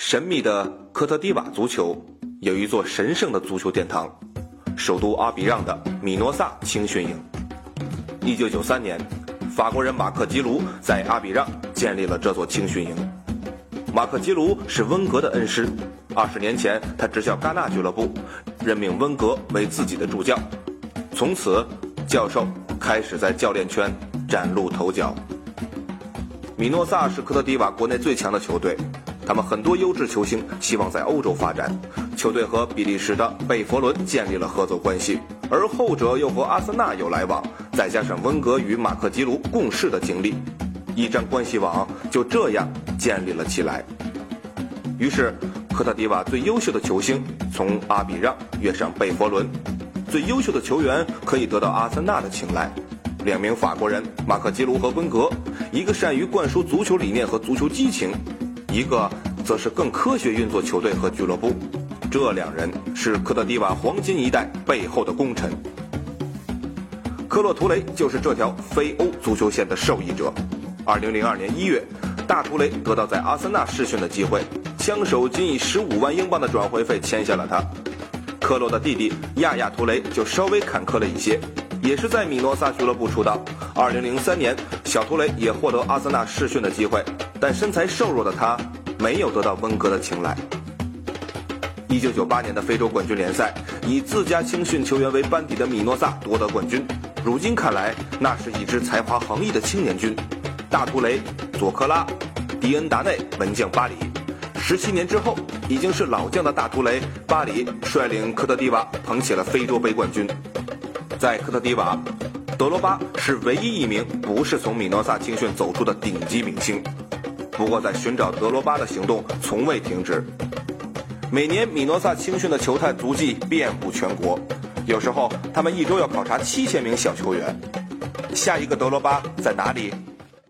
神秘的科特迪瓦足球有一座神圣的足球殿堂，首都阿比让的米诺萨青训营。一九九三年，法国人马克吉卢在阿比让建立了这座青训营。马克吉卢是温格的恩师，二十年前他执教戛纳俱乐部，任命温格为自己的助教，从此教授开始在教练圈崭露头角。米诺萨是科特迪瓦国内最强的球队，他们很多优质球星希望在欧洲发展，球队和比利时的贝佛伦建立了合作关系，而后者又和阿森纳有来往，再加上温格与马克吉卢共事的经历，一张关系网就这样建立了起来。于是，科特迪瓦最优秀的球星从阿比让跃上贝佛伦，最优秀的球员可以得到阿森纳的青睐。两名法国人马克吉卢和温格，一个善于灌输足球理念和足球激情，一个则是更科学运作球队和俱乐部。这两人是科特迪瓦黄金一代背后的功臣。科洛图雷就是这条非欧足球线的受益者。二零零二年一月，大图雷得到在阿森纳试训的机会，枪手仅以十五万英镑的转会费签下了他。科洛的弟弟亚亚图雷就稍微坎坷了一些。也是在米诺萨俱乐部出道。二零零三年，小图雷也获得阿森纳试训的机会，但身材瘦弱的他没有得到温格的青睐。一九九八年的非洲冠军联赛，以自家青训球员为班底的米诺萨夺得冠军。如今看来，那是一支才华横溢的青年军。大图雷、佐科拉、迪恩达内、门将巴里。十七年之后，已经是老将的大图雷、巴里率领科特迪瓦捧起了非洲杯冠军。在科特迪瓦，德罗巴是唯一一名不是从米诺萨青训走出的顶级明星。不过，在寻找德罗巴的行动从未停止。每年米诺萨青训的球探足迹遍布全国，有时候他们一周要考察七千名小球员。下一个德罗巴在哪里？